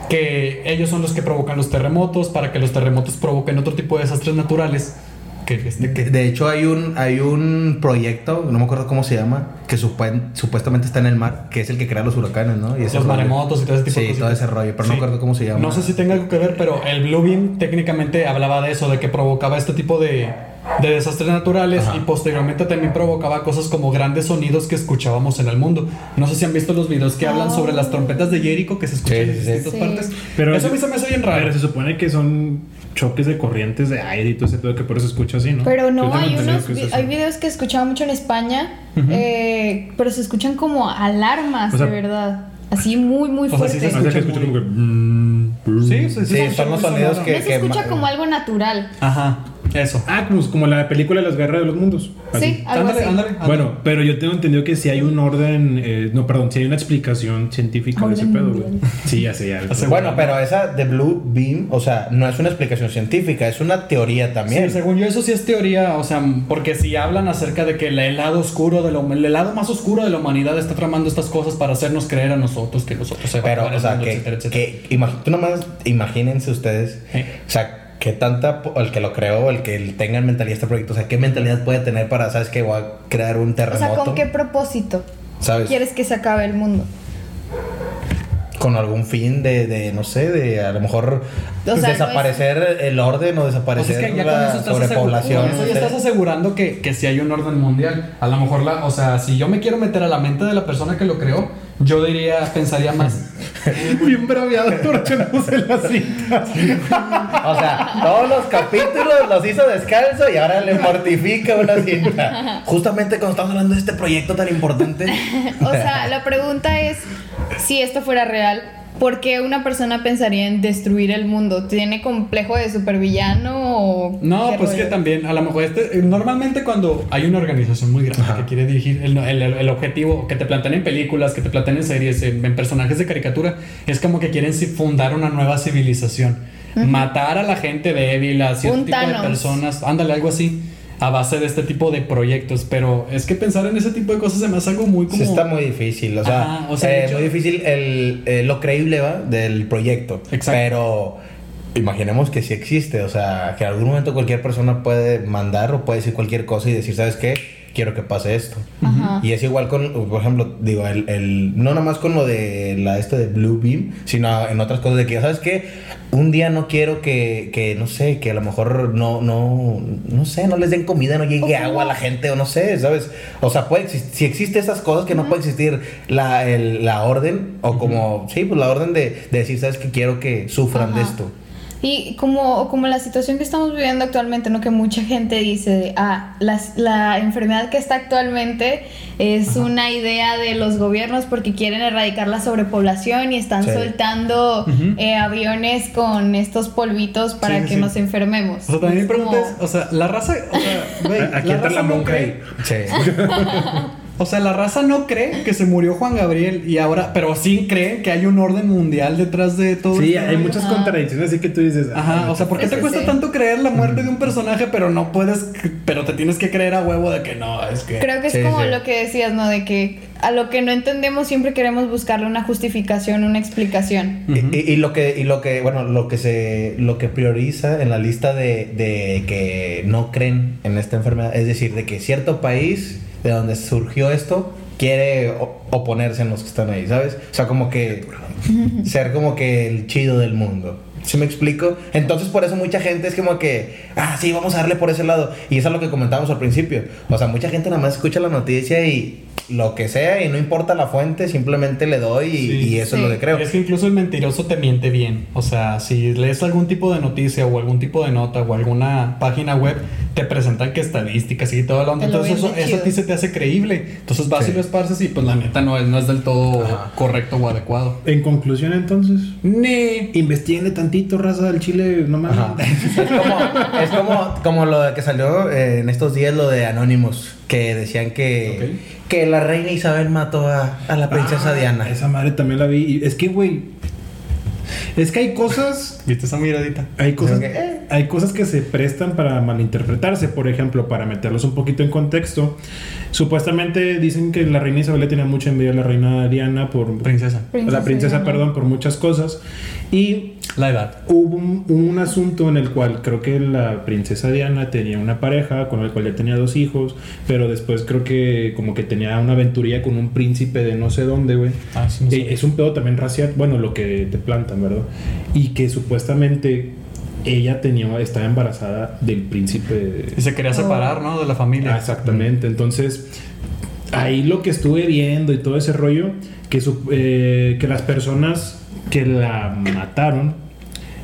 que ellos son los que provocan los terremotos para que los terremotos provoquen otro tipo de desastres naturales. Que este, que- De hecho, hay un, hay un proyecto, no me acuerdo cómo se llama, que supuestamente está en el mar, que es el que crea los huracanes, ¿no? Y los rollo. maremotos y todo ese tipo de Sí, cosas. todo ese rollo, pero no Sí. me acuerdo cómo se llama. No sé si tenga algo que ver, pero el Blue Beam técnicamente hablaba de eso, de que provocaba este tipo de, de desastres naturales Ajá. y posteriormente también provocaba cosas como grandes sonidos que escuchábamos en el mundo. No sé si han visto los videos que hablan sobre las trompetas de Jericho que se escuchan Sí, en sí, sí. distintas Sí. partes. Pero eso a mí se me hace bien raro. Pero se supone que son choques de corrientes de aire y todo ese pedo que por eso se escucha así, ¿no? Pero no, hay unos vi- hay videos que escuchaba mucho en España, eh, pero se escuchan como alarmas, O sea- de verdad. Así muy, muy O sea, sí fuertes. se O sea, que escucha escucha como que... muy- mm, mm. Sí, sí, sí. Sí, son los sonidos que- no se escucha como algo natural. Ajá, eso. Ah, como, como la película de las guerras de los mundos. Así. Sí, algo Ándale, así. ándale, ándale. Bueno, pero yo tengo entendido que si hay un orden, eh, no, perdón, si hay una explicación científica de ese pedo, güey. Sí, ya sé, ya. [laughs] Bueno, pero esa de Blue Beam, o sea, no es una explicación científica, es una teoría también. Sí, según yo eso sí es teoría, o sea, porque si hablan acerca de que el, lado oscuro de hum- el lado más oscuro de la humanidad está tramando estas cosas para hacernos creer a nosotros que nosotros se Pero, o sea, mundo, que, etcétera, etcétera. que nomás imagínense ustedes, o sea, qué tanta, el que lo creó, el que tenga en mentalidad este proyecto, o sea, qué mentalidad puede tener para, sabes que voy a crear un O terremoto, sea, ¿con qué propósito ¿sabes? quieres que se acabe el mundo? Con algún fin de, de, no sé, de a lo mejor O pues, sea, no desaparecer el orden o Pues desaparecer es que ya con la sobrepoblación. asegurando, con eso ya estás asegurando que, que si hay un orden mundial. A lo mejor, la, o sea, si yo me quiero meter a la mente de la persona que lo creó, yo diría, pensaría más. [laughs] Bien braviado torchándose la cinta. O sea, todos los capítulos los hizo descalzo y ahora le mortifica una cinta. Justamente cuando estamos hablando de este proyecto tan importante. [laughs] O sea, la pregunta es, si esto fuera real, ¿por qué una persona pensaría en destruir el mundo? ¿Tiene complejo de supervillano o No, pues que también, a lo mejor este, normalmente cuando hay una organización muy grande que quiere dirigir el, el- el objetivo que te plantean en películas, que te plantean en series, en, en personajes de caricatura, es como que quieren si- fundar una nueva civilización. Matar a la gente débil, a cierto Un tipo Thanos. de personas, ándale, algo así, a base de este tipo de proyectos. Pero es que pensar en ese tipo de cosas se me hace algo muy como... Sí está muy difícil, o sea, Ajá, o sea, eh, hecho- muy difícil el, eh, lo creíble ¿va? del proyecto. Exacto. Pero imaginemos que sí existe, o sea, que en algún momento cualquier persona puede mandar o puede decir cualquier cosa y decir, ¿sabes qué? Quiero que pase esto. Ajá. Y es igual con, por ejemplo, digo, el, el- no nada más con lo de la esto de Blue Beam, sino en otras cosas de que, ¿sabes qué? Un día no quiero que, que no sé, que a lo mejor no, no, no sé, no les den comida, no llegue agua a la gente o no sé, ¿sabes? O sea, puede si existe esas cosas que no puede existir la, el- la orden o como, sí, pues la orden de, de decir, ¿sabes qué? Quiero que sufran de esto. Y como, como la situación que estamos viviendo actualmente, ¿no? Que mucha gente dice, ah, las- la, enfermedad que está actualmente es una idea de los gobiernos porque quieren erradicar la sobrepoblación y están Sí. soltando eh, aviones con estos polvitos para Sí, que sí. nos enfermemos. O sea, también mi Es pregunta como- es, o sea, la raza, o sea, güey, [laughs] Aquí la entra raza la ahí. Sí. [laughs] O sea, la raza no cree que se murió Juan Gabriel y ahora, pero sí cree que hay un orden mundial detrás de todo Sí, hay muchas contradicciones, así que tú dices. Ajá, o sea, ¿por qué te cuesta sí. tanto creer la muerte de un personaje, pero no puedes, pero te tienes que creer a huevo de que no, es que... Creo que es Sí, como sí. lo que decías, ¿no? De que a lo que no entendemos siempre queremos buscarle una justificación, una explicación. Y, y lo que, y lo que, bueno, lo que se, lo que prioriza en la lista de, de que no creen en esta enfermedad, es decir, de que cierto país de donde surgió esto quiere oponerse en los que están ahí, ¿sabes? O sea, como que ser como que el chido del mundo. ¿Sí me explico? Entonces por eso mucha gente es como que, ah, sí, vamos a darle por ese lado. Y eso es lo que comentábamos al principio. O sea, mucha gente nada más escucha la noticia y lo que sea y no importa la fuente, simplemente le doy y, Sí. y eso es lo que creo. Es que incluso el mentiroso te miente bien. O sea, si lees algún tipo de noticia o algún tipo de nota o alguna página web, te presentan que estadísticas y todo lo lo Entonces eso, eso a ti se te hace creíble. Entonces vas Sí. y lo esparces y pues la neta no es, no es del todo Ajá. correcto o adecuado. En conclusión, entonces, Ni. investiguenle tantito, raza del Chile, no. Ajá. Es como, es como, como lo que salió eh, en estos días, lo de Anonymous, que decían que, que la reina Isabel mató a, a la princesa Ah, Diana. Esa madre también la vi. Y es que, güey. Es que hay cosas. ¿Viste esa miradita? Hay cosas. Eh. hay cosas que se prestan para malinterpretarse. Por ejemplo, para meterlos un poquito en contexto. Supuestamente dicen que la reina Isabel le tenía mucha envidia a la reina Diana por. Princesa. a la princesa, Diana. perdón, por muchas cosas. Y La edad. Hubo un, un asunto en el cual creo que la princesa Diana tenía una pareja con el cual ya tenía dos hijos, pero después creo que como que tenía una aventuría con un príncipe de no sé dónde, güey. Ah, sí, Eh, sabía. es un pedo también racial, bueno, lo que te plantan, ¿verdad? Y que supuestamente ella tenía, estaba embarazada del príncipe. Y se quería separar, ¿no? De la familia. Ah, exactamente. Entonces, ahí lo que estuve viendo y todo ese rollo, que, su- eh, que las personas que la mataron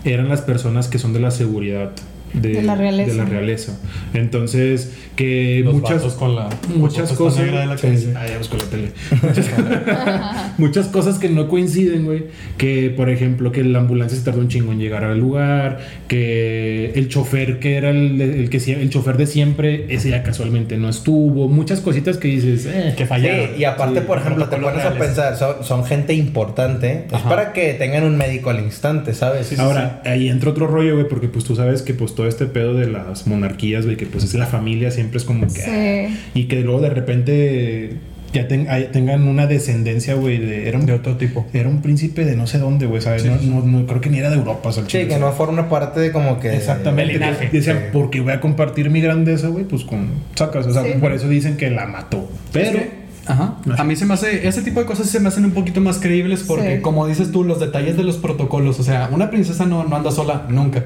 eran las personas que son de la seguridad. De, De la realeza. de la realeza. Entonces, que Los muchas, vatos con la muchas cosas. de la Sí. Ah, ya busco la tele. [laughs] [laughs] Muchas, cosas que no coinciden, güey. Que, por ejemplo, que la ambulancia se tardó un chingo en llegar al lugar. Que el chofer, que era el, el que el chofer de siempre, ese ya casualmente no estuvo. Muchas cositas que dices, eh. Que fallaron. Sí, y aparte, Sí, por ejemplo, te pones a pensar, son, son gente importante. Es para que tengan un médico al instante, ¿sabes? Ahora, ahí entra otro rollo, güey, porque pues tú sabes que pues todo este pedo de las monarquías, güey, que pues es la familia, siempre es como que... Sí. Y que luego de repente ya ten- hay- tengan una descendencia, güey, de... Era un, De otro tipo. era un príncipe de no sé dónde, güey, ¿sabes? Sí, no, no- no- creo que ni era de Europa, o sea, el Sí, que no forma parte de como que... Exactamente. Decían, Sí. porque voy a compartir mi grandeza, güey, pues con sacas. O sea, Sí. por eso dicen que la mató. Pero... Ajá. A mí se me hace, ese tipo de cosas se me hacen un poquito más creíbles porque, Sí. como dices tú, los detalles de los protocolos, o sea, una princesa no, no anda sola nunca.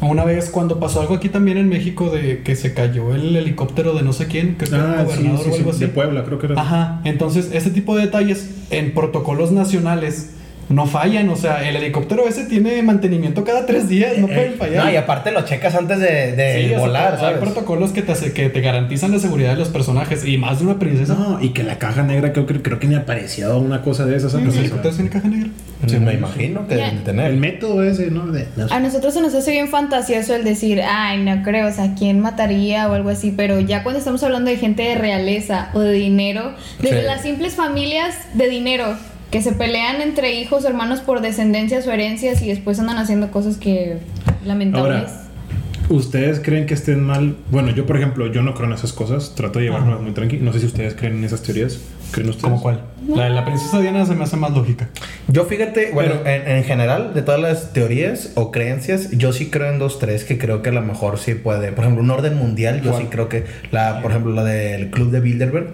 Una vez cuando pasó algo aquí también en México de que se cayó el helicóptero de no sé quién, creo que era Ah, un sí, gobernador sí, o algo sí, así. de Puebla, creo que era. Ajá, entonces ese tipo de detalles en protocolos nacionales no fallan, o sea, el helicóptero ese tiene mantenimiento cada tres días, no pueden fallar. No, y aparte lo checas antes de, de Sí, o sea, volar, hay protocolos que te, hace- que te garantizan la seguridad de los personajes y más de una princesa. No, y que la caja negra creo que, creo que ni apareció una cosa de esas. ¿Los helicópteros tienen caja negra? Sí, me imagino que deben de tener. El método ese, ¿no? De, no sé. A nosotros se nos hace bien fantasioso el decir, ay, no creo, o sea, ¿quién mataría o algo así? Pero ya cuando estamos hablando de gente de realeza o de dinero, desde Sí. las simples familias de dinero que se pelean entre hijos hermanos por descendencias o herencias y después andan haciendo cosas que lamentables. Ahora, ¿Ustedes creen que estén mal? Bueno, yo, por ejemplo, yo no creo en esas cosas. Trato de llevármelas muy tranquilo. No sé si ustedes creen en esas teorías. ¿Creen ustedes? ¿Cómo cuál? La de la princesa Diana se me hace más lógica. Yo fíjate, bueno, en, en general, de todas las teorías o creencias, yo sí creo en dos, tres que creo que a lo mejor sí puede. Por ejemplo, un orden mundial, yo ¿Cuál? sí creo que, la, por ejemplo, la del club de Bilderberg,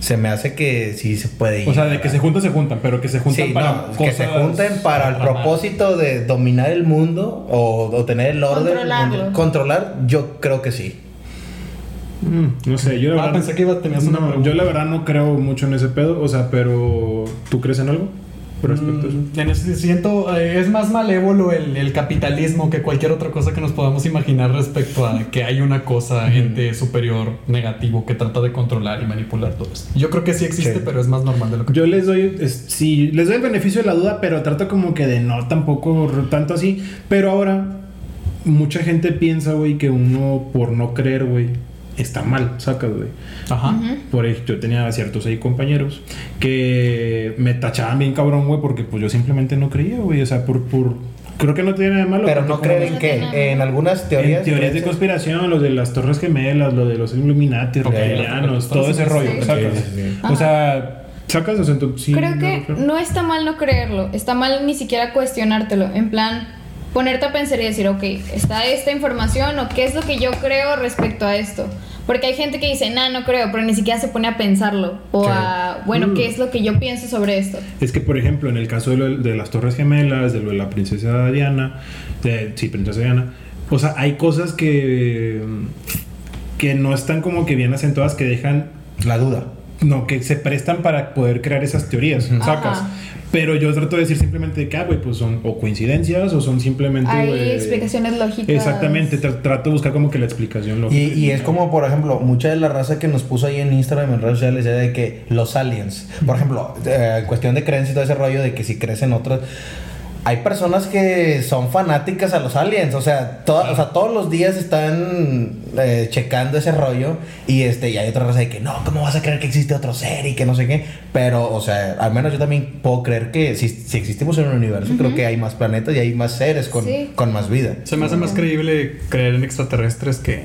se me hace que sí se puede ir. O sea, de que se juntan, se juntan, pero que se juntan Sí, para no, que se junten para el propósito de dominar el mundo o, o tener el orden. Controlarlo. Controlar, yo creo que sí. Mm, no sé, yo la Ah, verdad. pensé que iba a tener una yo la verdad no creo mucho en ese pedo. O sea, pero. ¿Tú crees en algo? Eso. Mm, En ese siento, eh, es más malévolo el, el capitalismo que cualquier otra cosa que nos podamos imaginar respecto a que hay una cosa, ente superior, negativo, que trata de controlar y manipular todo esto. Yo creo que sí existe, Sí. pero es más normal de lo que... Yo les doy, es- sí, les doy el beneficio de la duda, pero trato como que de no tampoco tanto así. Pero ahora, mucha gente piensa, güey, que uno por no creer, güey, está mal, sacas, güey. Ajá. Por ejemplo, yo tenía ciertos ahí compañeros que me tachaban bien cabrón, güey, porque pues yo simplemente no creía, güey. O sea, por, por... Creo que no tiene nada de malo. Pero no creen en qué, en algunas teorías. en teorías de conspiración, lo de las Torres Gemelas, lo de los Illuminati, reptilianos, ok. todo ese rollo, Sí. sacas. Sí, sí, sí. O sea, sacas, o sea, entonces, sí, Creo no que no está mal no creerlo, está mal ni siquiera cuestionártelo, en plan ponerte a pensar y decir, ok, está esta información o qué es lo que yo creo respecto a esto. Porque hay gente que dice, nah, no creo, pero ni siquiera se pone a pensarlo. O a, bueno, Mm. ¿qué es lo que yo pienso sobre esto? Es que, por ejemplo, en el caso de, lo- de las Torres Gemelas, de lo de la princesa Diana, de, sí, princesa Diana, o sea, hay cosas que, que no están como que bien acentuadas, que dejan, La duda. No, que se prestan para poder crear esas teorías, sacas. Ajá. Pero yo trato de decir simplemente que, ah, güey, pues son o coincidencias o son simplemente... Hay explicaciones lógicas. Exactamente, tra- trato de buscar como que la explicación lógica. Y, y es como, por ejemplo, mucha de la raza que nos puso ahí en Instagram, en redes sociales, era de que los aliens, por ejemplo, eh, en cuestión de creencia y todo ese rollo de que si crees en otras. Hay personas que son fanáticas a los aliens, o sea, to- o sea todos los días están eh, checando ese rollo y este y hay otra raza de que no, ¿cómo vas a creer que existe otro ser y que no sé qué? Pero, o sea, al menos yo también puedo creer que si, si existimos en un universo, creo que hay más planetas y hay más seres con, Sí. con más vida. Se me hace más creíble creer en extraterrestres que,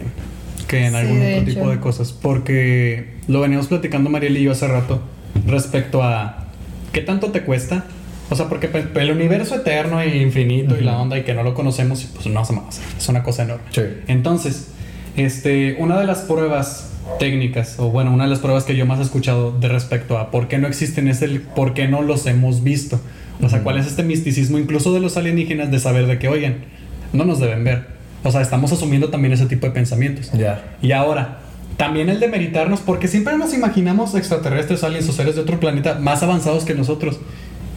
que en Sí, algún otro hecho. tipo de cosas. Porque lo veníamos platicando Mariel y yo hace rato respecto a qué tanto te cuesta. O sea, porque pues, el universo eterno e infinito y la onda y que no lo conocemos, pues no hacemos. Es una cosa enorme. Sí. Entonces, este, una de las pruebas técnicas, o bueno, una de las pruebas que yo más he escuchado de respecto a por qué no existen es el por qué no los hemos visto. O sea, cuál es este misticismo incluso de los alienígenas de saber de que, oigan, no nos deben ver. O sea, estamos asumiendo también ese tipo de pensamientos. Ya. Y ahora, también el de meritarnos, porque siempre nos imaginamos extraterrestres, aliens o seres de otro planeta más avanzados que nosotros.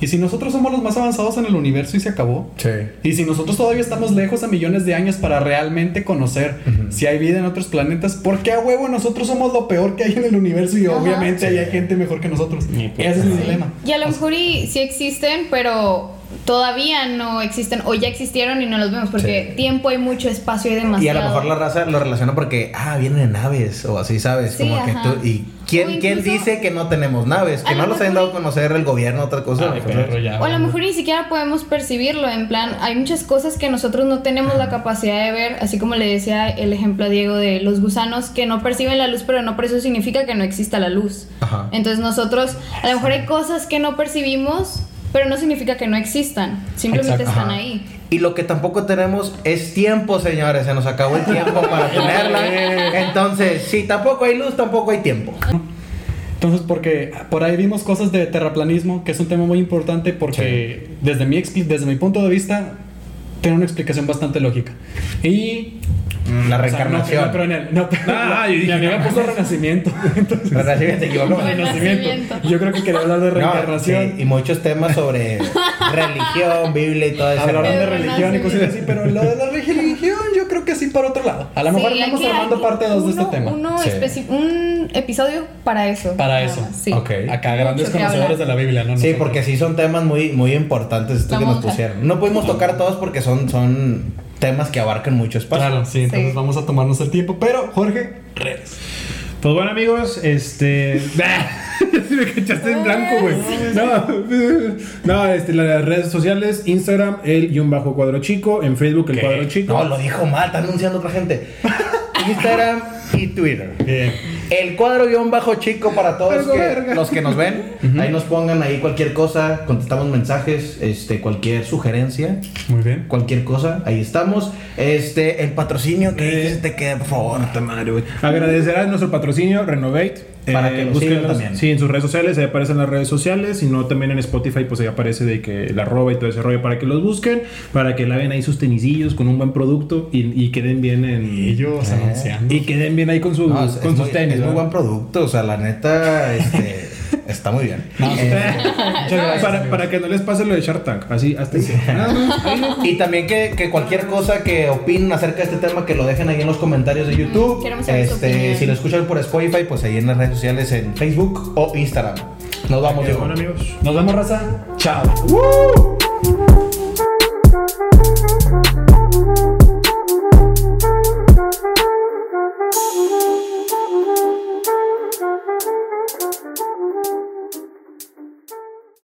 Y si nosotros somos los más avanzados en el universo y se acabó, Sí. y si nosotros todavía estamos lejos a millones de años para realmente conocer si hay vida en otros planetas, ¿por qué a huevo nosotros somos lo peor que hay en el universo y Ajá. obviamente ahí hay gente mejor que nosotros? Ese es mi dilema. Y a lo mejor y sí existen, pero todavía no existen o ya existieron y no los vemos porque Sí. tiempo hay mucho espacio y demasiado. Y a lo mejor la raza lo relaciona porque, ah, vienen en naves o así, ¿sabes? Sí, Como que tú. ¿Y quién, quién dice que no tenemos naves? Que no lo los hayan dado a conocer el gobierno, otra cosa. Ay, ya, O a lo mejor ni siquiera podemos percibirlo, en plan, hay muchas cosas que nosotros no tenemos la capacidad de ver, así como le decía el ejemplo a Diego de los gusanos que no perciben la luz, pero no por eso significa que no exista la luz. Ajá. Entonces nosotros, a lo mejor hay cosas que no percibimos, pero no significa que no existan, simplemente Exacto. están Ajá. ahí. Y lo que tampoco tenemos es tiempo, señores. Se nos acabó el tiempo para [laughs] tenerla. Entonces, si tampoco hay luz, tampoco hay tiempo. Entonces, porque por ahí vimos cosas de terraplanismo, que es un tema muy importante porque desde, mi, desde mi punto de vista tiene una explicación bastante lógica. Y La o sea, reencarnación. no, no, pero en el- no, pero Ah, la- yo dije, mi amiga puso renacimiento. [laughs] Entonces, Renacimiento, equivocó. renacimiento. Yo creo que quería hablar de No, reencarnación. sí, y muchos temas sobre [laughs] religión, Biblia y todo eso. Hablaron de El religión y cosas así, pero lo de la religión yo creo que sí para otro lado. A lo mejor Sí, que- armando parte 2 de este tema. uno Sí. un episodio para eso. Para eso. Sí. Ok. Acá grandes conocedores de la Biblia, ¿no? Sí, porque sí son temas muy, muy importantes estos que nos pusieron. No pudimos [laughs] tocar todos porque son, son temas que abarcan mucho espacio. Claro, sí, entonces Sí. vamos a tomarnos el tiempo. Pero, Jorge, redes. Pues bueno, amigos, este. [laughs] Me cachaste en blanco, güey. No, no, este, las redes sociales: Instagram, el guion bajo cuadro chico. En Facebook, el ¿Qué? cuadro chico. No, lo dijo mal, está anunciando otra gente. [laughs] Instagram y Twitter. Bien. El cuadro guion bajo chico para todos que- los que nos ven. Ahí nos pongan ahí cualquier cosa, contestamos mensajes, este, cualquier sugerencia, Muy bien. cualquier cosa, ahí estamos. Este, el patrocinio que Eh. se te quede, por favor. Puta madre, güey. Agradecerá nuestro patrocinio, Renovate. Para que lo sigan también. Sí, en sus redes sociales, ahí aparecen las redes sociales. Si no, también en Spotify, pues ahí aparece de que la arroba y todo ese rollo para que los busquen. Para que laven ahí sus tenisillos con un buen producto y, y queden bien en. Ellos anunciando. Y queden bien ahí con, su, No, con sus muy, tenis. Es muy buen producto, o sea, la neta, este, [laughs] está muy bien. No, sí. Eh, Muchas gracias. para, para que no les pase lo de Shark Tank. Así, hasta. Ahí no. Y también que, que cualquier cosa que opinen acerca de este tema, que lo dejen ahí en los comentarios de YouTube. queremos saber su Este, si lo escuchan por Spotify, pues ahí en las redes sociales, en Facebook o Instagram. Nos vamos, Bueno, amigos. Nos vemos, raza. Chao. ¡Woo!